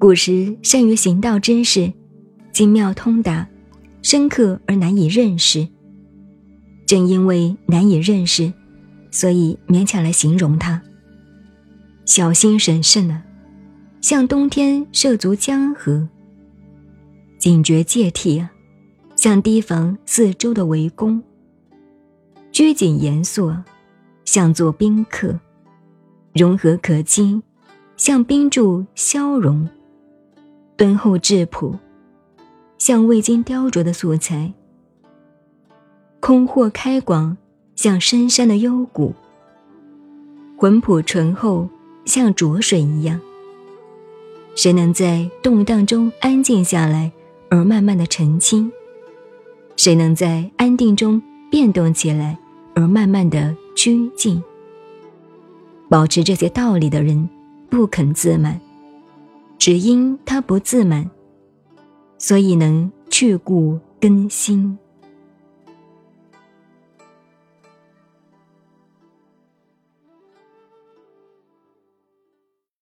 古时善于行道之士，精妙通达，深刻而难以认识。正因为难以认识，所以勉强来形容他。小心审慎呢，像冬天涉足江河；警觉戒惕啊，像提防四周的围攻；拘谨严肃，像做宾客；融合可亲，像冰柱消融；敦厚质朴，像未经雕琢的素材。空阔开广，像深山的幽谷；浑朴醇厚，像浊水一样。谁能在动荡中安静下来，而慢慢的澄清？谁能在安定中变动起来，而慢慢的趋近？保持这些道理的人，不肯自满，只因他不自满，所以能去故更新。